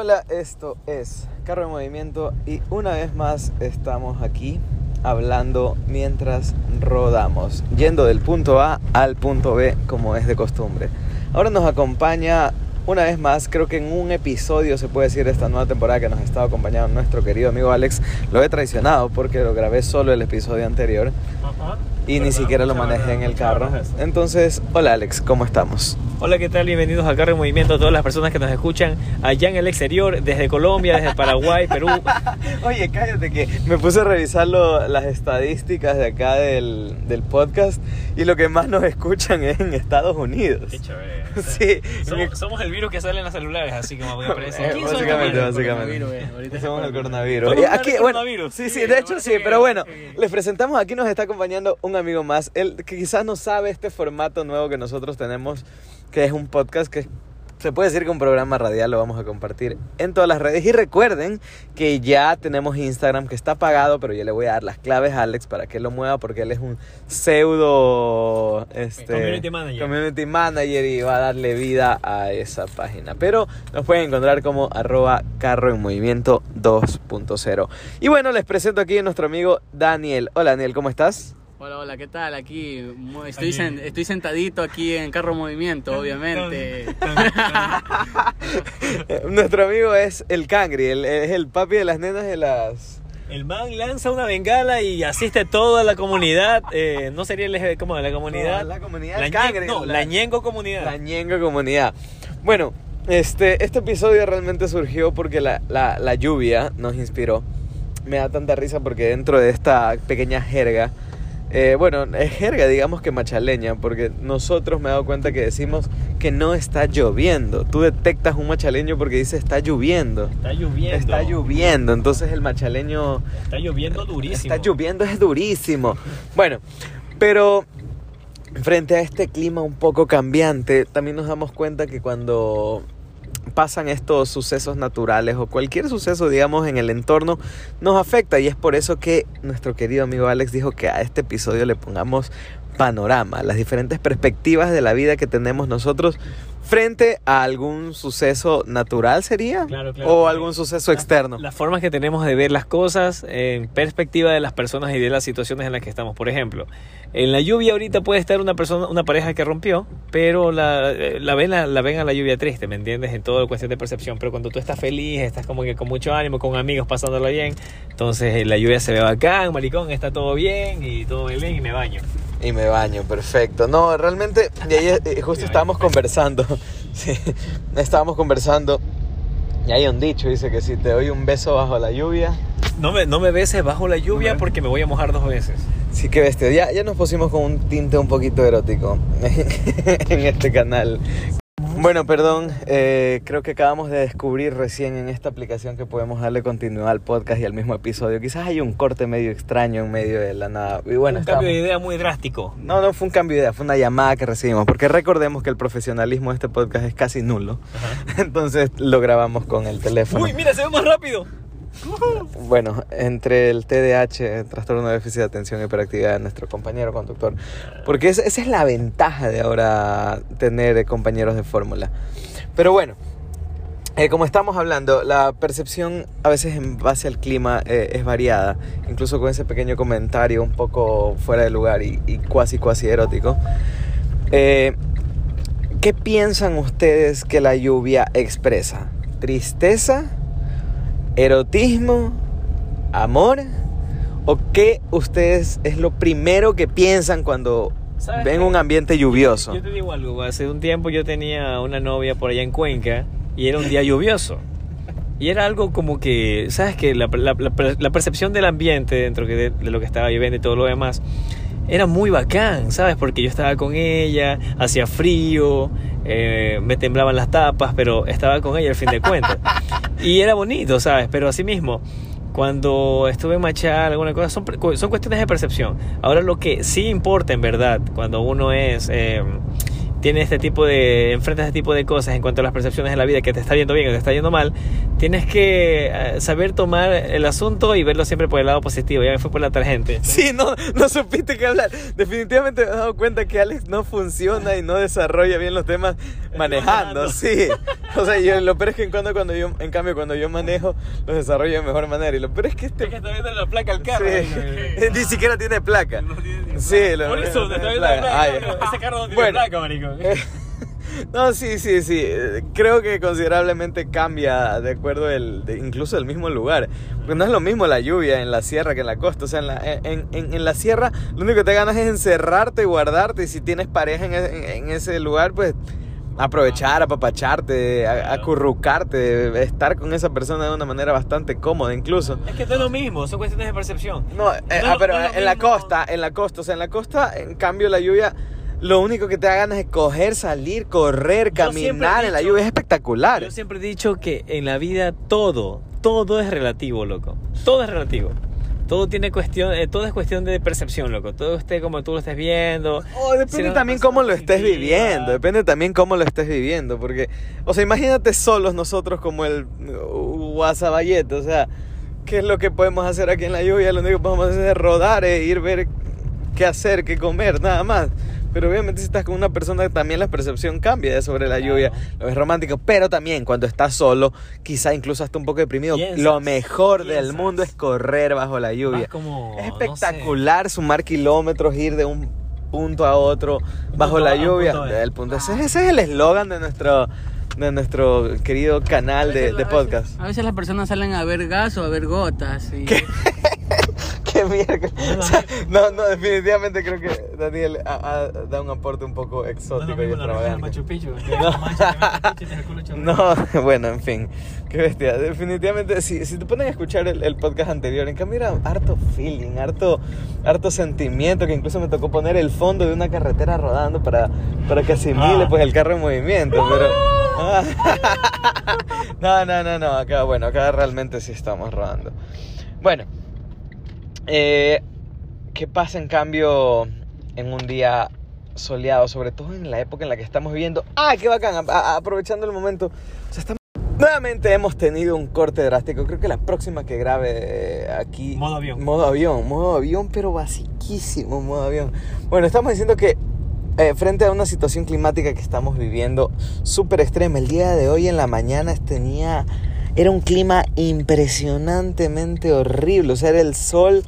hola, esto es Carro de Movimiento y una vez más estamos aquí hablando mientras rodamos, yendo del punto A al punto B como es de costumbre. Ahora nos acompaña una vez más, creo que en un episodio se puede decir de esta nueva temporada que nos ha estado acompañando nuestro querido amigo Alex. Lo he traicionado porque lo grabé solo el episodio anterior y ni siquiera lo manejé en el carro. Entonces, hola Alex, ¿cómo estamos? Hola, ¿qué tal? Bienvenidos a Carro en Movimiento a todas las personas que nos escuchan allá en el exterior, desde Colombia, desde Paraguay, Perú. Oye, cállate que me puse a revisar lo- las estadísticas de acá del, del podcast y lo que más nos escuchan es en Estados Unidos. Qué chévere. Sí, Somos, somos el virus que sale en los celulares, así como me parece. Eh, ¿Quién son básicamente, básicamente. Coronavirus, eh. Ahorita Somos el coronavirus. ¿Podemos Y hablar aquí, bueno, coronavirus? sí, sí, Sí, de hecho sí, pero bueno, les presentamos aquí nos está acompañando un amigo más, él que quizás no sabe este formato nuevo que nosotros tenemos, que es un podcast que se puede decir que un programa radial lo vamos a compartir en todas las redes y recuerden que ya tenemos Instagram que está pagado, pero yo le voy a dar las claves a Alex para que lo mueva porque él es un pseudo este, Community manager. community manager y va a darle vida a esa página. Pero nos pueden encontrar como arroba carro en movimiento 2.0. Y bueno, les presento aquí a nuestro amigo Daniel. Hola Daniel, ¿cómo estás? Hola, hola, ¿qué tal? Aquí estoy, sen- estoy sentadito aquí en Carro Movimiento, obviamente. Nuestro amigo es el Cangri, el- es el papi de las nenas de las... El man lanza una bengala y asiste a toda la comunidad. eh, no sería el eje como de la comunidad. No, la comunidad La Cangri. No, la Ñengo comunidad. La Ñengo Comunidad. Bueno, este, este episodio realmente surgió porque la, la- la lluvia nos inspiró. Me da tanta risa porque dentro de esta pequeña jerga, eh, bueno, es jerga digamos que machaleña, porque nosotros me he dado cuenta que decimos que no está lloviendo. Tú detectas un machaleño porque dice está lloviendo. Está lloviendo. Está lloviendo, entonces el machaleño Está lloviendo durísimo. Está lloviendo, es durísimo. Bueno, pero frente a este clima un poco cambiante, también nos damos cuenta que cuando pasan estos sucesos naturales o cualquier suceso, digamos, en el entorno, nos afecta. Y es por eso que nuestro querido amigo Alex dijo que a este episodio le pongamos panorama, las diferentes perspectivas de la vida que tenemos nosotros frente a algún suceso natural sería Claro, claro, o algún suceso externo. Las formas que tenemos de ver las cosas en perspectiva de las personas y de las situaciones en las que estamos. Por ejemplo, en la lluvia ahorita puede estar una persona, una pareja que rompió, pero la, eh, la ven la, la ven a la lluvia triste, ¿me entiendes? En toda cuestión de percepción. Pero cuando tú estás feliz, estás como que con mucho ánimo, con amigos, pasándola bien, entonces eh, la lluvia se ve bacán, maricón, está todo bien y todo bien y me baño. Y me baño, perfecto. No, realmente, y ahí, eh, justo estábamos conversando. Sí, estábamos conversando. Y hay un dicho, dice que si te doy un beso bajo la lluvia. No me, no me beses bajo la lluvia No me- porque me voy a mojar dos veces. Sí, que bestia. Ya, ya nos pusimos con un tinte un poquito erótico en este canal. Bueno, perdón, eh, creo que acabamos de descubrir recién en esta aplicación que podemos darle continuidad al podcast y al mismo episodio. Quizás hay un corte medio extraño en medio de la nada. Y bueno, un cambio de idea muy drástico. No, no fue un cambio de idea, fue una llamada que recibimos. Porque recordemos que el profesionalismo de este podcast es casi nulo. Entonces lo grabamos con el teléfono. Uy, mira, se ve más rápido. Bueno, entre el TDAH, trastorno de déficit de atención y hiperactividad de nuestro compañero conductor. Porque es- esa es la ventaja de ahora tener eh, compañeros de fórmula. Pero bueno, eh, como estamos hablando, la percepción a veces en base al clima eh, es variada. Incluso con ese pequeño comentario un poco fuera de lugar y, y cuasi cuasi erótico. Eh, ¿Qué piensan ustedes que la lluvia expresa? ¿Tristeza? ¿Erotismo? ¿Amor? ¿O qué ustedes es lo primero que piensan cuando ¿Sabes ven qué? un ambiente lluvioso? Yo te digo algo, hace un tiempo yo tenía una novia por allá en Cuenca y era un día lluvioso. Y era algo como que, ¿sabes que la, la- la- la percepción del ambiente dentro de lo que estaba lloviendo y todo lo demás era muy bacán, ¿sabes? Porque yo estaba con ella, hacía frío, eh, me temblaban las tapas, pero estaba con ella al fin de cuentas. Y era bonito, ¿sabes? Pero así mismo, cuando estuve en Machal, alguna cosa, son, son cuestiones de percepción. Ahora lo que sí importa en verdad, cuando uno es eh, tienes este tipo de, enfrentas este tipo de cosas en cuanto a las percepciones de la vida, que te está yendo bien o te está yendo mal, tienes que eh, saber tomar el asunto y verlo siempre por el lado positivo. Ya me fue por la tangente. Sí, no, no supiste qué hablar. Definitivamente me he dado cuenta que Alex no funciona y no desarrolla bien los temas manejando, sí. O sea, yo, lo peor es que en, cuando, cuando yo, en cambio cuando yo manejo los desarrollo de mejor manera. Y lo peor es que este... Es que está viendo la placa al carro. Sí. Ni siquiera tiene placa. Sí, lo- Por eso, te está viendo placa. la placa. Ah. Ese carro no tiene Bueno. placa, marico. No, sí, sí, sí. Eh, Creo que considerablemente cambia de acuerdo el, de- incluso el mismo lugar. Porque no es lo mismo la lluvia en la sierra que en la costa. O sea, en la, en, en- en la sierra lo único que te ganas es encerrarte y guardarte. Y si tienes pareja en, e- en- en ese lugar, pues aprovechar, apapacharte, a- acurrucarte, estar con esa persona de una manera bastante cómoda incluso. Es que no es lo mismo, son cuestiones de percepción. No, eh, No, ah, pero no en la costa, en la costa, o sea, en la costa, en cambio, la lluvia, lo único que te da ganas es coger, salir, correr, caminar en la lluvia, es espectacular. Yo siempre he dicho que en la vida todo, todo es relativo, loco. Todo es relativo. Todo tiene cuestión, eh, todo es cuestión de percepción, loco. Todo esté como tú lo estés viendo. O depende Si también cómo lo estés viviendo, depende también cómo lo estés viviendo, porque, o sea, imagínate solos nosotros como el uh, Guasabayete, o sea, ¿qué es lo que podemos hacer aquí en la lluvia? Lo único que podemos hacer es rodar e ir ver qué hacer, qué comer, nada más. Pero obviamente si estás con una persona también la percepción cambia sobre la Claro. lluvia, lo ves romántico, pero también cuando estás solo, quizá incluso hasta un poco deprimido, Piensas, lo mejor del piensas. mundo es correr bajo la lluvia. Como, Es no sé. espectacular sumar kilómetros, ir de un punto a otro bajo punto la A a lluvia. punto. El punto- ese, ese es el eslogan de nuestro, de nuestro querido canal de, de podcast. A veces las personas salen a ver gas o a ver gotas. Y... Qué O sea, no, no, definitivamente creo que Daniel ha- ha- da un aporte un poco No exótico y reja del extravagante. Machu Picchu. y chorreado. No, bueno, en fin, qué bestia. Definitivamente, si, si te ponen a escuchar el, el podcast anterior, en cambio era harto feeling, harto, harto sentimiento, que incluso me tocó poner el fondo de una carretera rodando para, para que asimile Ah. pues el carro en movimiento, pero... no, no, no, no, acá, bueno, acá realmente sí estamos rodando. Bueno, eh, ¿qué pasa en cambio en un día soleado, sobre todo en la época en la que estamos viviendo? ¡Ah, qué bacán! A- aprovechando el momento. O sea, estamos- Nuevamente hemos tenido un corte drástico. Creo que la próxima que grabe eh, aquí. Modo avión. Modo avión, modo avión, pero basiquísimo modo avión. Bueno, estamos diciendo que eh, frente a una situación climática que estamos viviendo súper extrema, el día de hoy en la mañana tenía. Era un clima impresionantemente horrible. O sea, era el sol.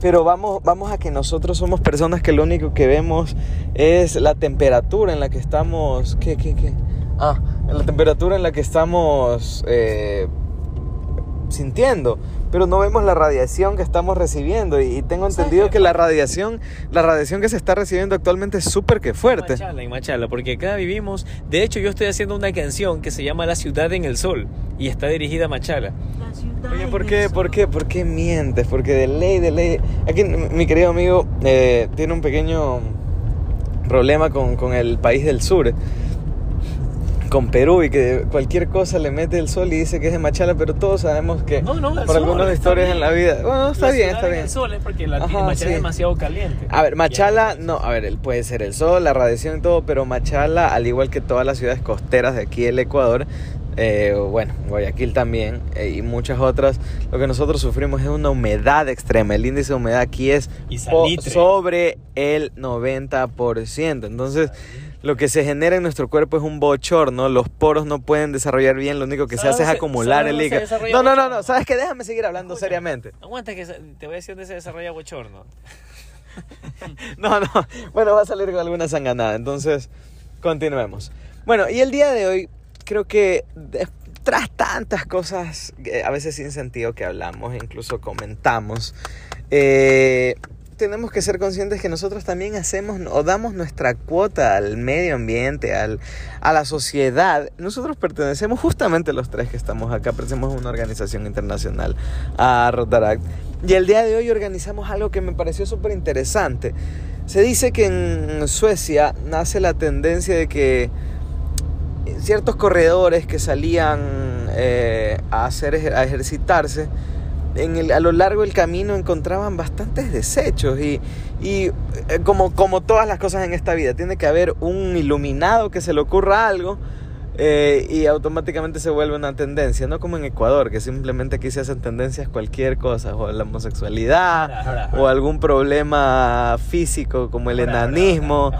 Pero vamos, vamos a que nosotros somos personas que lo único que vemos es la temperatura en la que estamos. ¿Qué, qué, qué? Ah, la temperatura en la que estamos eh, sintiendo, pero no vemos la radiación que estamos recibiendo y, y tengo entendido que la radiación, la radiación que se está recibiendo actualmente es súper que fuerte. Machala, en Machala, porque acá vivimos. De hecho, yo estoy haciendo una canción que se llama La ciudad en el sol y está dirigida a Machala. Oye, ¿por qué, por qué, por qué mientes? Porque de ley, de ley, aquí mi querido amigo eh, tiene un pequeño problema con, con el país del sur. Con Perú y que cualquier cosa le mete el sol y dice que es de Machala, pero todos sabemos que No, no, por algunas historias en la vida. Bueno, está La bien, está en bien. El sol es porque la Ajá, Machala sí. es demasiado caliente. A ver, Machala, no, a ver, puede ser el sol, la radiación y todo, pero Machala, al igual que todas las ciudades costeras de aquí del Ecuador, eh, bueno, Guayaquil también eh, y muchas otras, lo que nosotros sufrimos es una humedad extrema. El índice de humedad aquí es salitre. sobre el 90%. Entonces, lo que se genera en nuestro cuerpo es un bochorno, los poros no pueden desarrollar bien, lo único que se ¿Sabes hace es acumular el desarrolla No, no, no, no, ¿sabes qué? Déjame seguir hablando Escucha. seriamente. Aguanta que te voy a decir dónde se desarrolla bochorno. No, no. Bueno, va a salir con alguna sanganada. Entonces, continuemos. Bueno, y el día de hoy, creo que tras tantas cosas, eh, a veces sin sentido que hablamos, incluso comentamos, eh, tenemos que ser conscientes que nosotros también hacemos o damos nuestra cuota al medio ambiente, al, a la sociedad. Nosotros pertenecemos justamente los tres que estamos acá, pertenecemos a una organización internacional, a Rotaract. Y el día de hoy organizamos algo que me pareció súper interesante. Se dice que en Suecia nace la tendencia de que ciertos corredores que salían eh, a, hacer, a ejercitarse en el, a lo largo del camino encontraban bastantes desechos y, y eh, como, como todas las cosas en esta vida, tiene que haber un iluminado que se le ocurra algo eh, y automáticamente se vuelve una tendencia, no como en Ecuador, que simplemente aquí se hacen tendencias cualquier cosa, o la homosexualidad, Ahora, ahora, o algún problema físico como el Ahora, enanismo,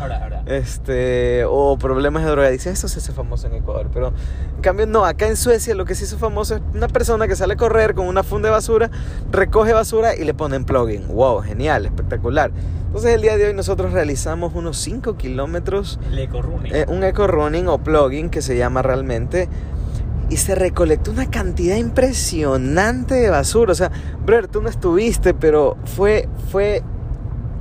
este, o problemas de drogadicción, eso se hace famoso en Ecuador, pero en cambio no, acá en Suecia lo que se hizo famoso es una persona que sale a correr con una funda de basura, recoge basura y le ponen plugin, wow, genial, espectacular. Entonces el día de hoy nosotros realizamos unos 5 kilómetros Le corrune. eh, un eco running o plugin que se llama realmente y se recolectó una cantidad impresionante de basura. O sea, brother, tú no estuviste, pero fue, fue,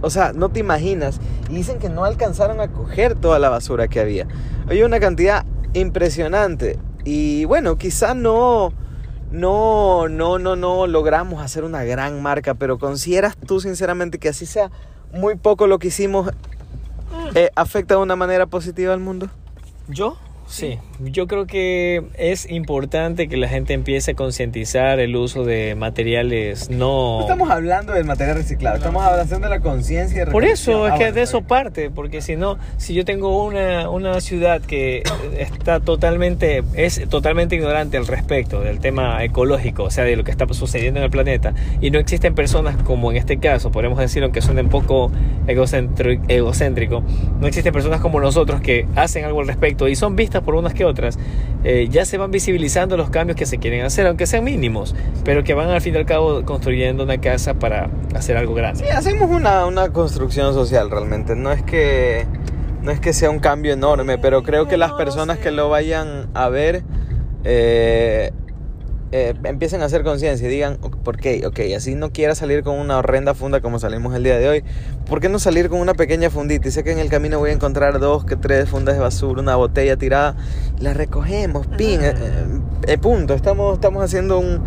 o sea, no te imaginas. Y dicen que no alcanzaron a coger toda la basura que había. Había una cantidad impresionante. Y bueno, quizá no, no, no, no, no logramos hacer una gran marca, pero consideras tú sinceramente que así sea muy poco lo que hicimos eh, afecta de una manera positiva al mundo? ¿Yo? Sí, yo creo que es importante que la gente empiece a concientizar el uso de materiales no... No estamos hablando del material reciclado, estamos hablando de la conciencia. Por eso es Ah, que bueno, de eso parte, porque si no, si yo tengo una, una ciudad que está totalmente, es totalmente ignorante al respecto del tema ecológico, o sea, de lo que está sucediendo en el planeta, y no existen personas como en este caso, podemos decir, aunque suene un poco egocentri- egocéntrico, no existen personas como nosotros que hacen algo al respecto y son vistas por unas que otras, eh, ya se van visibilizando los cambios que se quieren hacer, aunque sean mínimos, pero que van al fin y al cabo construyendo una casa para hacer algo grande. Sí, hacemos una, una construcción social realmente. No es que no es que sea un cambio enorme, pero creo que las personas que lo vayan a ver eh, eh, empiecen a hacer conciencia y digan, ¿por qué? Ok, así no quiera salir con una horrenda funda como salimos el día de hoy. ¿Por qué no salir con una pequeña fundita? Y sé que en el camino voy a encontrar dos que tres fundas de basura, una botella tirada, la recogemos, pin, eh, eh, eh, punto. Estamos, estamos haciendo un,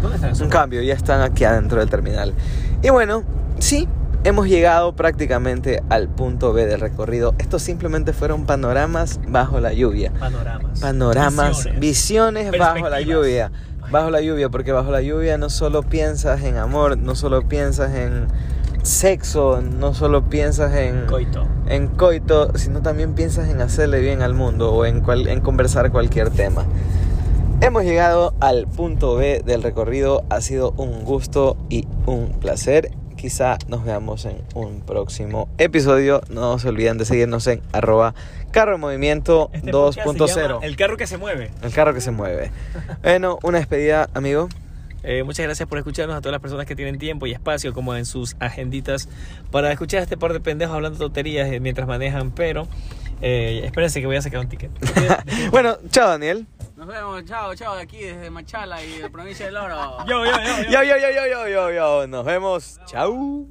cambio, ya están aquí adentro del terminal. Y bueno, sí, hemos llegado prácticamente al punto B del recorrido. Estos simplemente fueron panoramas bajo la lluvia. Panoramas. Panoramas, Visiones. visiones, bajo la lluvia. Bajo la lluvia, porque bajo la lluvia no solo piensas en amor, no solo piensas en sexo, no solo piensas en Coito. en coito, sino también piensas en hacerle bien al mundo o en, cual- en conversar cualquier tema. Hemos llegado al punto B del recorrido. Ha sido un gusto y un placer. Quizá nos veamos en un próximo episodio. No se olviden de seguirnos en arroba carro en movimiento Este podcast se 2.0. llama El carro que se mueve. El carro que se mueve. Bueno, una despedida, amigo. Eh, muchas gracias por escucharnos a todas las personas que tienen tiempo y espacio como en sus agenditas para escuchar a este par de pendejos hablando tonterías eh, mientras manejan, pero eh, espérense que voy a sacar un ticket. Bueno, chao, Daniel. Nos vemos, chao, chao, de aquí desde Machala y de provincia del Oro. yo, yo, yo, yo. Yo, yo, yo, yo, yo, yo, yo. Nos vemos. Chao.